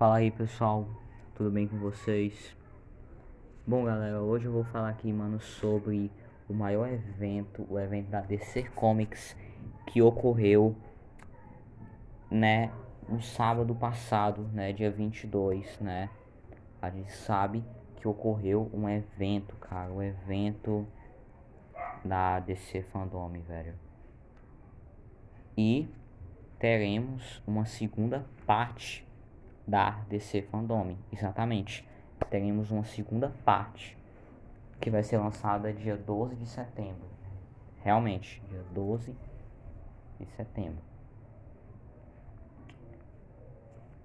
Fala aí pessoal, tudo bem com vocês? Bom galera, hoje eu vou falar aqui, mano, sobre o maior evento, o evento da DC Comics que ocorreu, né, no sábado passado, né, dia 22, né? A gente sabe que ocorreu um evento, cara, o um evento da DC Fandom, velho. E teremos uma segunda parte da DC Fandom. Exatamente. Teremos uma segunda parte que vai ser lançada dia 12 de setembro. Realmente, dia 12 de setembro.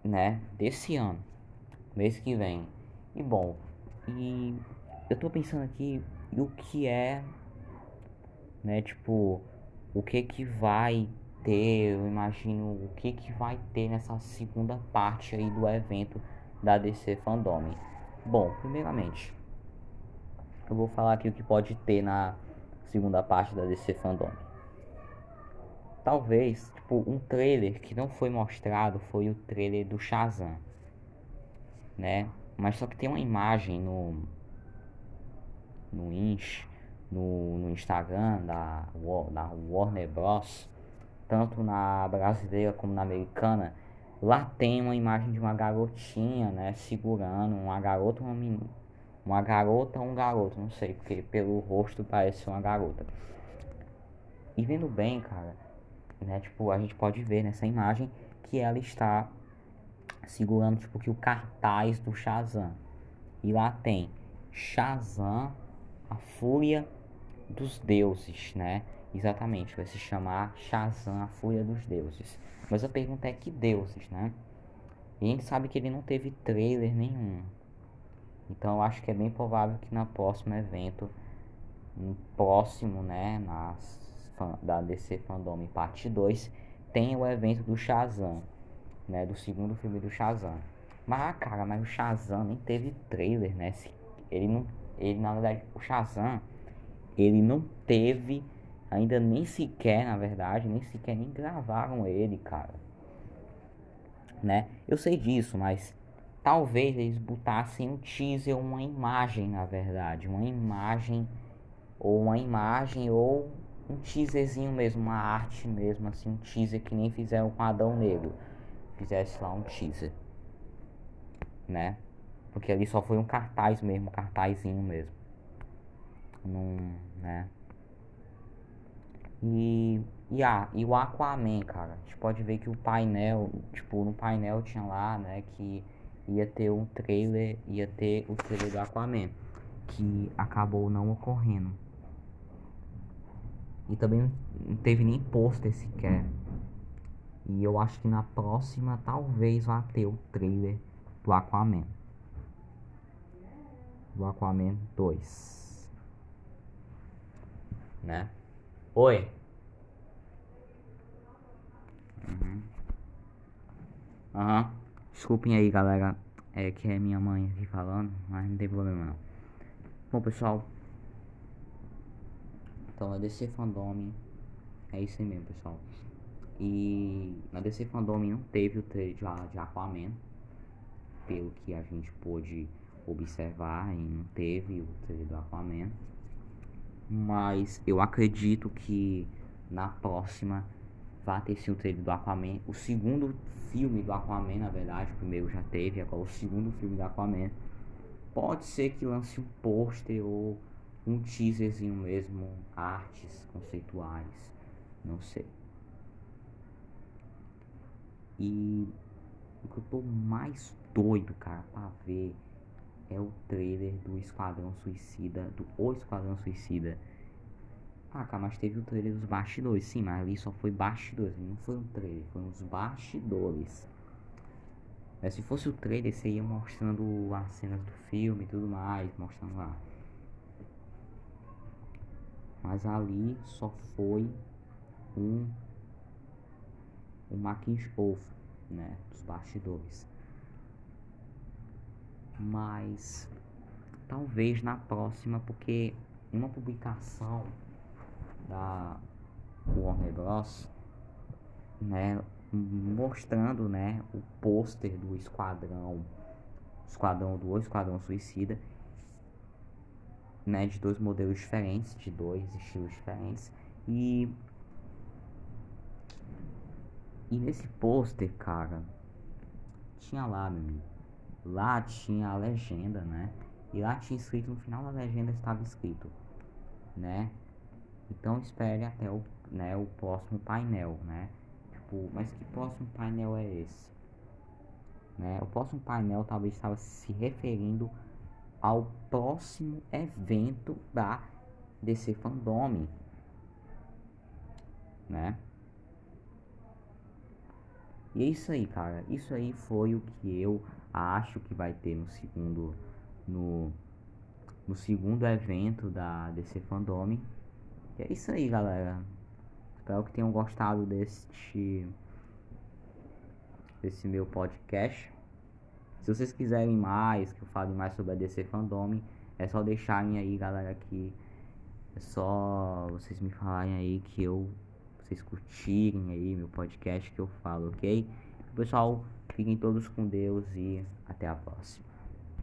Né? Desse ano. Mês que vem. E bom, e eu tô pensando aqui o que é, né, tipo, o que que vai ter, eu imagino o que que vai ter nessa segunda parte aí do evento da DC Fandom. Bom, primeiramente, eu vou falar aqui o que pode ter na segunda parte da DC Fandom. Talvez, tipo, um trailer que não foi mostrado foi o trailer do Shazam, né? Mas só que tem uma imagem no no Inch, no, no Instagram da, da Warner Bros tanto na brasileira como na americana, lá tem uma imagem de uma garotinha, né, segurando uma garota, uma menina, uma garota ou um garoto, não sei, porque pelo rosto parece uma garota. E vendo bem, cara, né, tipo, a gente pode ver nessa imagem que ela está segurando tipo que o cartaz do Shazam. E lá tem Shazam, a fúria dos deuses, né? Exatamente, vai se chamar Shazam, a Fúria dos Deuses. Mas a pergunta é que deuses, né? E a gente sabe que ele não teve trailer nenhum. Então eu acho que é bem provável que na próximo evento, no próximo, né, nas, da DC Fandom parte 2, tenha o evento do Shazam, né, do segundo filme do Shazam. Mas, ah, cara, mas o Shazam nem teve trailer, né? Ele não, ele na verdade, o Shazam, ele não teve Ainda nem sequer, na verdade, nem sequer nem gravaram ele, cara. Né? Eu sei disso, mas talvez eles botassem um teaser, uma imagem, na verdade, uma imagem ou uma imagem ou um teaserzinho mesmo, uma arte mesmo, assim, um teaser que nem fizeram com Adão Negro. Fizesse lá um teaser, né? Porque ali só foi um cartaz mesmo, um cartazinho mesmo. Não, né? E, e, ah, e o Aquaman, cara. A gente pode ver que o painel, tipo, no painel tinha lá, né, que ia ter um trailer, ia ter o trailer do Aquaman, que acabou não ocorrendo. E também não teve nem pôster sequer. E eu acho que na próxima talvez vá ter o trailer do Aquaman. Do Aquaman 2. Né? Oi. Uhum. Aham. Uhum. Desculpem aí, galera. É que é minha mãe aqui falando, mas não tem problema não. Bom, pessoal. Então, a DC Fandom é isso aí mesmo, pessoal. E na DC Fandom não teve o trailer de, de Aquaman. Pelo que a gente pôde observar, e não teve o trailer do Aquaman. Mas eu acredito que na próxima vai ter sim o trailer do Aquaman. O segundo filme do Aquaman, na verdade, o primeiro já teve, agora o segundo filme do Aquaman. Pode ser que lance um pôster ou um teaserzinho mesmo, artes conceituais, não sei. E o que eu tô mais doido, cara, pra ver é o trailer do Esquadrão Suicida, do O Esquadrão Suicida. Ah, cara, mas teve o trailer dos bastidores, sim, mas ali só foi bastidores, não foi um trailer, foi uns bastidores. É, se fosse o trailer, você ia mostrando as cenas do filme e tudo mais, mostrando lá. Mas ali só foi um, um making off, né, dos bastidores mas talvez na próxima, porque uma publicação da Warner Bros, né, mostrando, né, o pôster do Esquadrão, Esquadrão do Esquadrão Suicida, né, de dois modelos diferentes, de dois estilos diferentes. E e nesse pôster, cara, tinha lá, meu amigo. Lá tinha a legenda, né? E lá tinha escrito no final da legenda estava escrito, né? Então espere até o, né, o próximo painel, né? Tipo, mas que próximo painel é esse? Né? O próximo painel talvez estava se referindo ao próximo evento da DC Fandom, né? E é isso aí, cara. Isso aí foi o que eu acho que vai ter no segundo no no segundo evento da DC Fandom. E é isso aí, galera. Espero que tenham gostado deste desse meu podcast. Se vocês quiserem mais, que eu fale mais sobre a DC Fandom, é só deixarem aí, galera, que é só vocês me falarem aí que eu vocês curtirem aí meu podcast que eu falo, ok? Pessoal, fiquem todos com Deus e até a próxima.